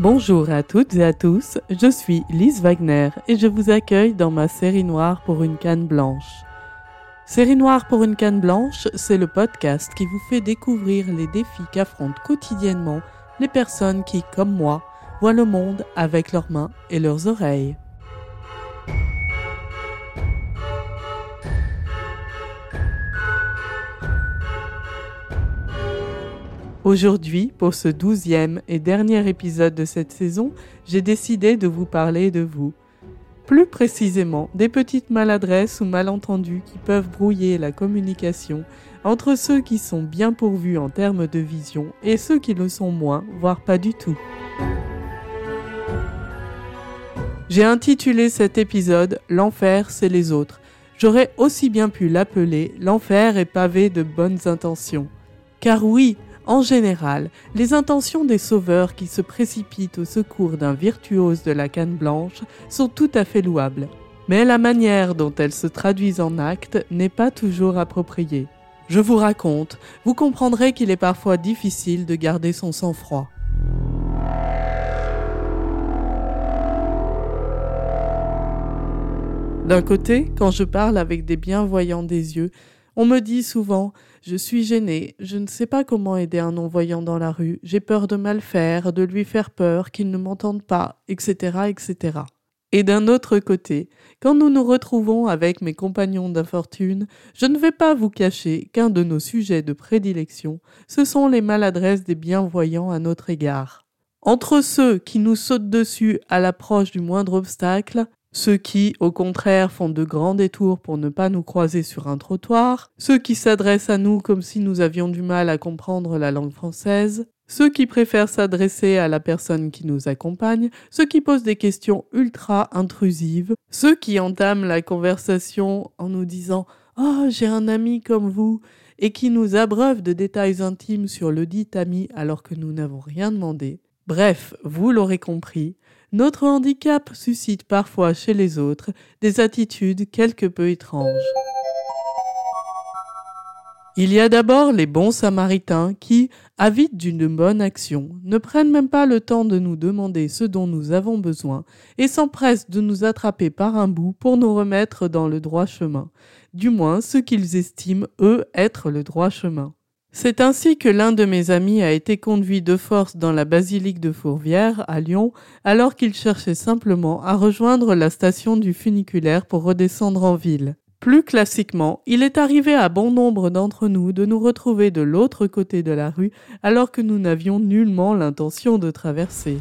Bonjour à toutes et à tous, je suis Lise Wagner et je vous accueille dans ma série noire pour une canne blanche. Série noire pour une canne blanche, c'est le podcast qui vous fait découvrir les défis qu'affrontent quotidiennement les personnes qui, comme moi, voient le monde avec leurs mains et leurs oreilles. Aujourd'hui, pour ce douzième et dernier épisode de cette saison, j'ai décidé de vous parler de vous. Plus précisément, des petites maladresses ou malentendus qui peuvent brouiller la communication entre ceux qui sont bien pourvus en termes de vision et ceux qui le sont moins, voire pas du tout. J'ai intitulé cet épisode L'enfer, c'est les autres. J'aurais aussi bien pu l'appeler L'enfer est pavé de bonnes intentions. Car oui, en général, les intentions des sauveurs qui se précipitent au secours d'un virtuose de la canne blanche sont tout à fait louables. Mais la manière dont elles se traduisent en actes n'est pas toujours appropriée. Je vous raconte, vous comprendrez qu'il est parfois difficile de garder son sang-froid. D'un côté, quand je parle avec des bienvoyants des yeux, on me dit souvent Je suis gêné, je ne sais pas comment aider un non-voyant dans la rue, j'ai peur de mal faire, de lui faire peur, qu'il ne m'entende pas, etc., etc. Et d'un autre côté, quand nous nous retrouvons avec mes compagnons d'infortune, je ne vais pas vous cacher qu'un de nos sujets de prédilection, ce sont les maladresses des bienvoyants à notre égard. Entre ceux qui nous sautent dessus à l'approche du moindre obstacle ceux qui, au contraire, font de grands détours pour ne pas nous croiser sur un trottoir, ceux qui s'adressent à nous comme si nous avions du mal à comprendre la langue française, ceux qui préfèrent s'adresser à la personne qui nous accompagne, ceux qui posent des questions ultra intrusives, ceux qui entament la conversation en nous disant Oh, j'ai un ami comme vous, et qui nous abreuvent de détails intimes sur le dit ami alors que nous n'avons rien demandé. Bref, vous l'aurez compris, notre handicap suscite parfois chez les autres des attitudes quelque peu étranges. Il y a d'abord les bons samaritains qui, avides d'une bonne action, ne prennent même pas le temps de nous demander ce dont nous avons besoin et s'empressent de nous attraper par un bout pour nous remettre dans le droit chemin, du moins ce qu'ils estiment, eux, être le droit chemin. C'est ainsi que l'un de mes amis a été conduit de force dans la basilique de Fourvière, à Lyon, alors qu'il cherchait simplement à rejoindre la station du funiculaire pour redescendre en ville. Plus classiquement, il est arrivé à bon nombre d'entre nous de nous retrouver de l'autre côté de la rue alors que nous n'avions nullement l'intention de traverser.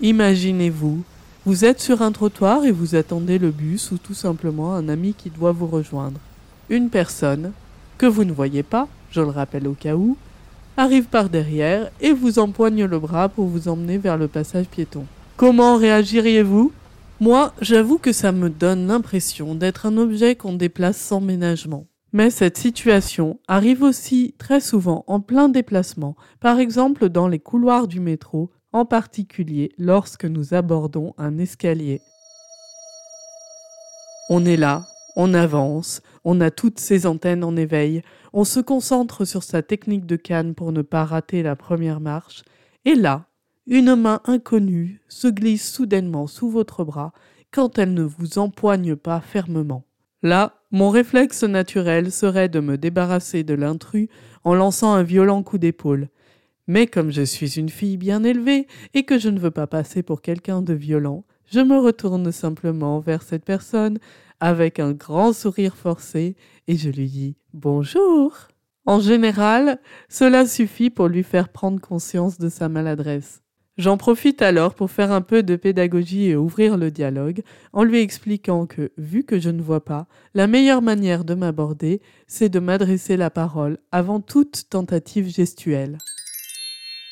Imaginez-vous, vous êtes sur un trottoir et vous attendez le bus ou tout simplement un ami qui doit vous rejoindre une personne que vous ne voyez pas, je le rappelle au cas où, arrive par derrière et vous empoigne le bras pour vous emmener vers le passage piéton. Comment réagiriez-vous? Moi, j'avoue que ça me donne l'impression d'être un objet qu'on déplace sans ménagement. Mais cette situation arrive aussi très souvent en plein déplacement, par exemple dans les couloirs du métro, en particulier lorsque nous abordons un escalier. On est là, on avance, on a toutes ses antennes en éveil, on se concentre sur sa technique de canne pour ne pas rater la première marche, et là, une main inconnue se glisse soudainement sous votre bras quand elle ne vous empoigne pas fermement. Là, mon réflexe naturel serait de me débarrasser de l'intrus en lançant un violent coup d'épaule. Mais comme je suis une fille bien élevée et que je ne veux pas passer pour quelqu'un de violent, je me retourne simplement vers cette personne avec un grand sourire forcé et je lui dis Bonjour. En général, cela suffit pour lui faire prendre conscience de sa maladresse. J'en profite alors pour faire un peu de pédagogie et ouvrir le dialogue en lui expliquant que, vu que je ne vois pas, la meilleure manière de m'aborder, c'est de m'adresser la parole avant toute tentative gestuelle.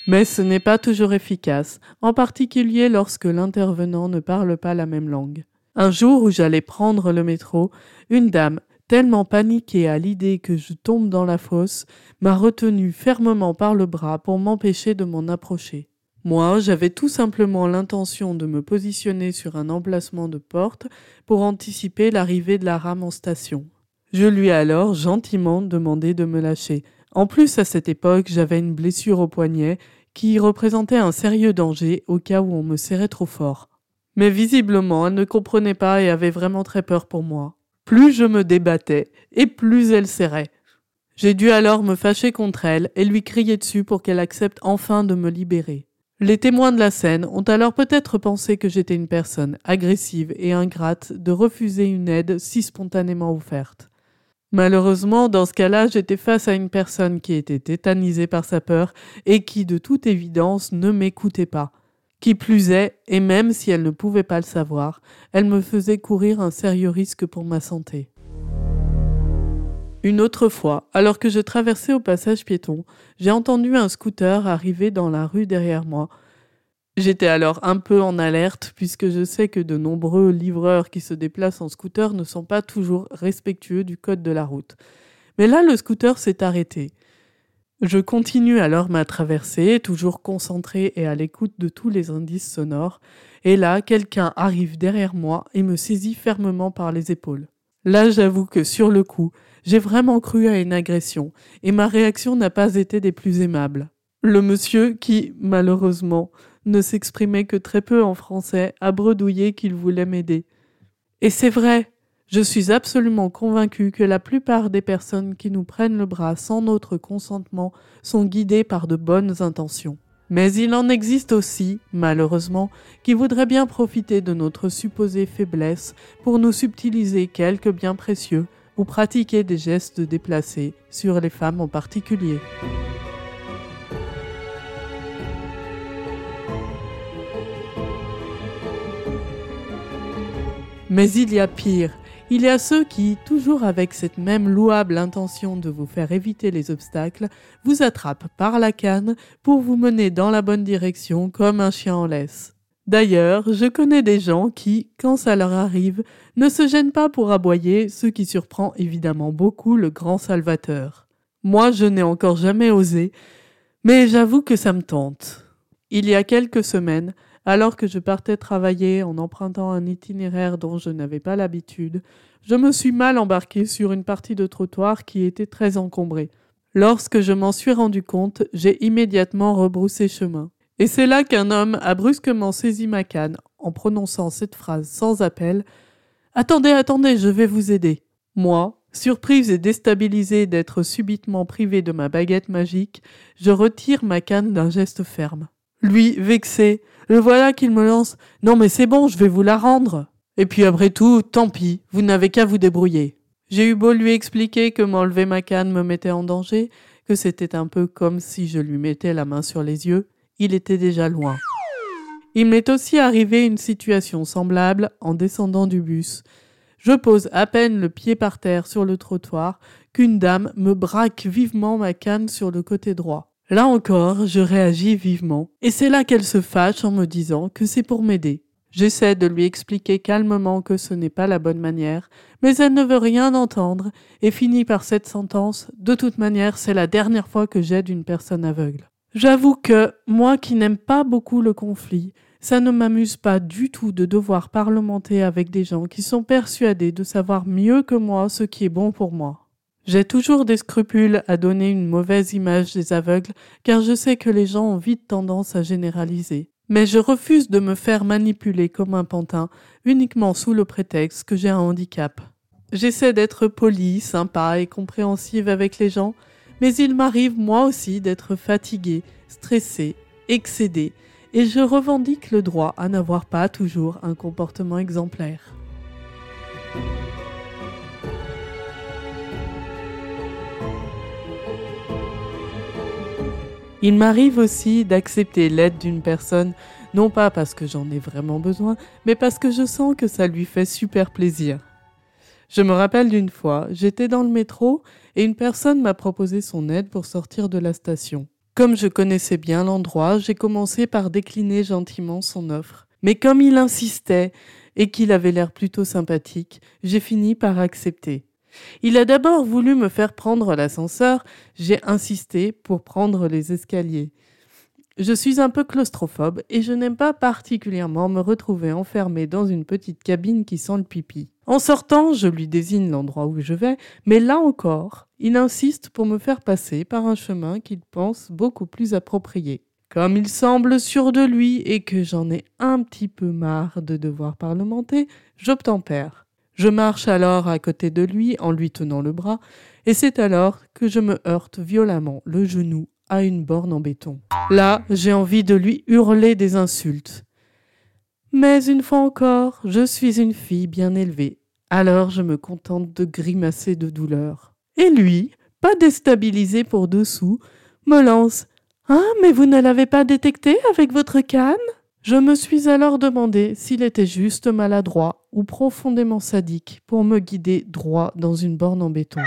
Mais ce n'est pas toujours efficace, en particulier lorsque l'intervenant ne parle pas la même langue. Un jour où j'allais prendre le métro, une dame, tellement paniquée à l'idée que je tombe dans la fosse, m'a retenu fermement par le bras pour m'empêcher de m'en approcher. Moi, j'avais tout simplement l'intention de me positionner sur un emplacement de porte pour anticiper l'arrivée de la rame en station. Je lui ai alors gentiment demandé de me lâcher, En plus, à cette époque, j'avais une blessure au poignet qui représentait un sérieux danger au cas où on me serrait trop fort. Mais visiblement, elle ne comprenait pas et avait vraiment très peur pour moi. Plus je me débattais, et plus elle serrait. J'ai dû alors me fâcher contre elle et lui crier dessus pour qu'elle accepte enfin de me libérer. Les témoins de la scène ont alors peut-être pensé que j'étais une personne agressive et ingrate de refuser une aide si spontanément offerte. Malheureusement, dans ce cas-là, j'étais face à une personne qui était tétanisée par sa peur et qui, de toute évidence, ne m'écoutait pas. Qui plus est, et même si elle ne pouvait pas le savoir, elle me faisait courir un sérieux risque pour ma santé. Une autre fois, alors que je traversais au passage piéton, j'ai entendu un scooter arriver dans la rue derrière moi. J'étais alors un peu en alerte puisque je sais que de nombreux livreurs qui se déplacent en scooter ne sont pas toujours respectueux du code de la route. Mais là, le scooter s'est arrêté. Je continue alors ma traversée, toujours concentrée et à l'écoute de tous les indices sonores, et là quelqu'un arrive derrière moi et me saisit fermement par les épaules. Là j'avoue que sur le coup, j'ai vraiment cru à une agression, et ma réaction n'a pas été des plus aimables. Le monsieur, qui, malheureusement, ne s'exprimait que très peu en français, a bredouillé qu'il voulait m'aider. Et c'est vrai, je suis absolument convaincu que la plupart des personnes qui nous prennent le bras sans notre consentement sont guidées par de bonnes intentions. Mais il en existe aussi, malheureusement, qui voudraient bien profiter de notre supposée faiblesse pour nous subtiliser quelques biens précieux ou pratiquer des gestes déplacés sur les femmes en particulier. Mais il y a pire, il y a ceux qui, toujours avec cette même louable intention de vous faire éviter les obstacles, vous attrapent par la canne pour vous mener dans la bonne direction comme un chien en laisse. D'ailleurs, je connais des gens qui, quand ça leur arrive, ne se gênent pas pour aboyer, ce qui surprend évidemment beaucoup le grand Salvateur. Moi, je n'ai encore jamais osé, mais j'avoue que ça me tente. Il y a quelques semaines, alors que je partais travailler en empruntant un itinéraire dont je n'avais pas l'habitude, je me suis mal embarqué sur une partie de trottoir qui était très encombrée. Lorsque je m'en suis rendu compte, j'ai immédiatement rebroussé chemin. Et c'est là qu'un homme a brusquement saisi ma canne en prononçant cette phrase sans appel Attendez, attendez, je vais vous aider. Moi, surprise et déstabilisée d'être subitement privé de ma baguette magique, je retire ma canne d'un geste ferme. Lui, vexé, le voilà qu'il me lance Non mais c'est bon, je vais vous la rendre. Et puis après tout, tant pis, vous n'avez qu'à vous débrouiller. J'ai eu beau lui expliquer que m'enlever ma canne me mettait en danger, que c'était un peu comme si je lui mettais la main sur les yeux, il était déjà loin. Il m'est aussi arrivé une situation semblable en descendant du bus. Je pose à peine le pied par terre sur le trottoir qu'une dame me braque vivement ma canne sur le côté droit. Là encore, je réagis vivement, et c'est là qu'elle se fâche en me disant que c'est pour m'aider. J'essaie de lui expliquer calmement que ce n'est pas la bonne manière, mais elle ne veut rien entendre et finit par cette sentence De toute manière, c'est la dernière fois que j'aide une personne aveugle. J'avoue que, moi qui n'aime pas beaucoup le conflit, ça ne m'amuse pas du tout de devoir parlementer avec des gens qui sont persuadés de savoir mieux que moi ce qui est bon pour moi. J'ai toujours des scrupules à donner une mauvaise image des aveugles, car je sais que les gens ont vite tendance à généraliser. Mais je refuse de me faire manipuler comme un pantin, uniquement sous le prétexte que j'ai un handicap. J'essaie d'être poli, sympa et compréhensive avec les gens, mais il m'arrive moi aussi d'être fatigué, stressé, excédé, et je revendique le droit à n'avoir pas toujours un comportement exemplaire. Il m'arrive aussi d'accepter l'aide d'une personne, non pas parce que j'en ai vraiment besoin, mais parce que je sens que ça lui fait super plaisir. Je me rappelle d'une fois, j'étais dans le métro et une personne m'a proposé son aide pour sortir de la station. Comme je connaissais bien l'endroit, j'ai commencé par décliner gentiment son offre. Mais comme il insistait et qu'il avait l'air plutôt sympathique, j'ai fini par accepter. Il a d'abord voulu me faire prendre l'ascenseur, j'ai insisté pour prendre les escaliers. Je suis un peu claustrophobe et je n'aime pas particulièrement me retrouver enfermé dans une petite cabine qui sent le pipi. En sortant, je lui désigne l'endroit où je vais, mais là encore, il insiste pour me faire passer par un chemin qu'il pense beaucoup plus approprié. Comme il semble sûr de lui et que j'en ai un petit peu marre de devoir parlementer, j'obtempère. Je marche alors à côté de lui en lui tenant le bras, et c'est alors que je me heurte violemment le genou à une borne en béton. Là, j'ai envie de lui hurler des insultes. Mais une fois encore, je suis une fille bien élevée, alors je me contente de grimacer de douleur. Et lui, pas déstabilisé pour dessous, me lance ah, mais vous ne l'avez pas détecté avec votre canne? Je me suis alors demandé s'il était juste maladroit ou profondément sadique pour me guider droit dans une borne en béton.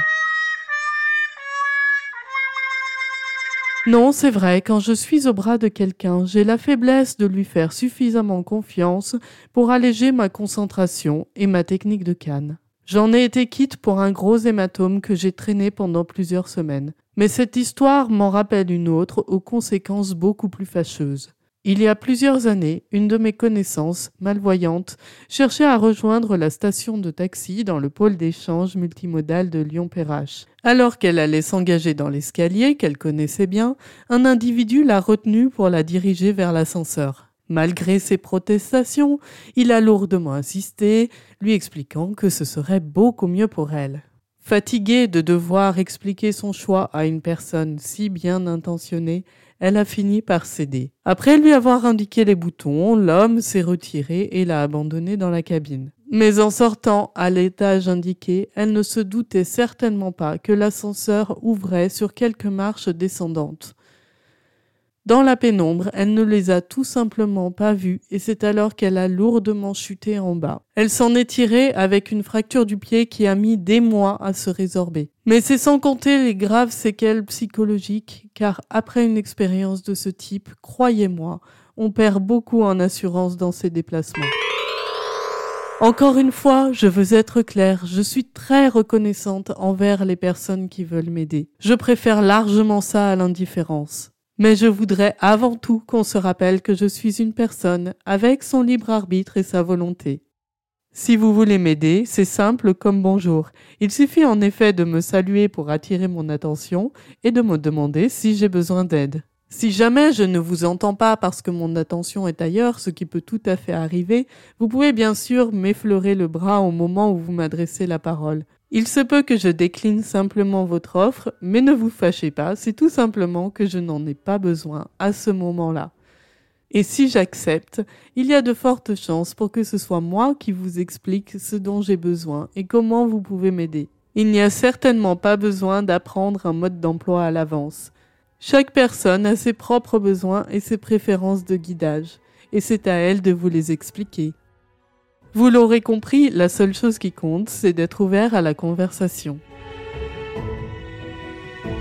Non, c'est vrai, quand je suis au bras de quelqu'un, j'ai la faiblesse de lui faire suffisamment confiance pour alléger ma concentration et ma technique de canne. J'en ai été quitte pour un gros hématome que j'ai traîné pendant plusieurs semaines. Mais cette histoire m'en rappelle une autre aux conséquences beaucoup plus fâcheuses. Il y a plusieurs années, une de mes connaissances, malvoyante, cherchait à rejoindre la station de taxi dans le pôle d'échange multimodal de Lyon-Perrache. Alors qu'elle allait s'engager dans l'escalier qu'elle connaissait bien, un individu l'a retenue pour la diriger vers l'ascenseur. Malgré ses protestations, il a lourdement insisté, lui expliquant que ce serait beaucoup mieux pour elle. Fatiguée de devoir expliquer son choix à une personne si bien intentionnée, elle a fini par céder. Après lui avoir indiqué les boutons, l'homme s'est retiré et l'a abandonnée dans la cabine. Mais en sortant à l'étage indiqué, elle ne se doutait certainement pas que l'ascenseur ouvrait sur quelques marches descendantes. Dans la pénombre, elle ne les a tout simplement pas vus et c'est alors qu'elle a lourdement chuté en bas. Elle s'en est tirée avec une fracture du pied qui a mis des mois à se résorber. Mais c'est sans compter les graves séquelles psychologiques car après une expérience de ce type, croyez-moi, on perd beaucoup en assurance dans ces déplacements. Encore une fois, je veux être claire, je suis très reconnaissante envers les personnes qui veulent m'aider. Je préfère largement ça à l'indifférence. Mais je voudrais avant tout qu'on se rappelle que je suis une personne avec son libre arbitre et sa volonté. Si vous voulez m'aider, c'est simple comme bonjour. Il suffit en effet de me saluer pour attirer mon attention et de me demander si j'ai besoin d'aide. Si jamais je ne vous entends pas parce que mon attention est ailleurs, ce qui peut tout à fait arriver, vous pouvez bien sûr m'effleurer le bras au moment où vous m'adressez la parole. Il se peut que je décline simplement votre offre, mais ne vous fâchez pas, c'est tout simplement que je n'en ai pas besoin à ce moment-là. Et si j'accepte, il y a de fortes chances pour que ce soit moi qui vous explique ce dont j'ai besoin et comment vous pouvez m'aider. Il n'y a certainement pas besoin d'apprendre un mode d'emploi à l'avance. Chaque personne a ses propres besoins et ses préférences de guidage, et c'est à elle de vous les expliquer. Vous l'aurez compris, la seule chose qui compte, c'est d'être ouvert à la conversation.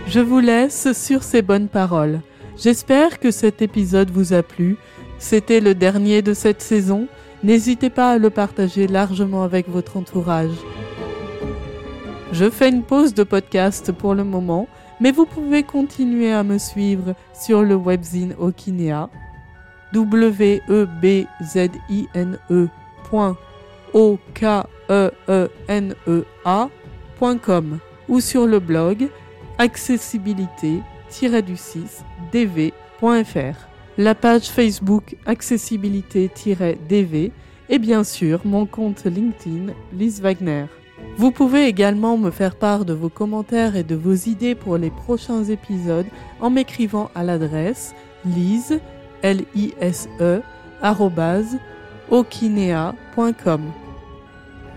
Je vous laisse sur ces bonnes paroles. J'espère que cet épisode vous a plu. C'était le dernier de cette saison. N'hésitez pas à le partager largement avec votre entourage. Je fais une pause de podcast pour le moment, mais vous pouvez continuer à me suivre sur le webzine Okinea w e b z i n e o k e ou sur le blog accessibilité-du6 dv.fr, la page Facebook accessibilité-dv et bien sûr mon compte LinkedIn Lise Wagner. Vous pouvez également me faire part de vos commentaires et de vos idées pour les prochains épisodes en m'écrivant à l'adresse lise l i s e okinea.com.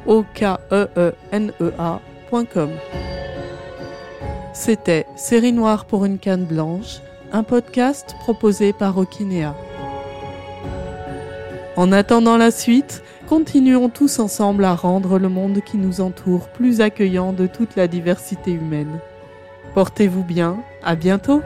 O K E E N E A.com. C'était Série noire pour une canne blanche, un podcast proposé par Okinea. En attendant la suite, continuons tous ensemble à rendre le monde qui nous entoure plus accueillant de toute la diversité humaine. Portez-vous bien, à bientôt!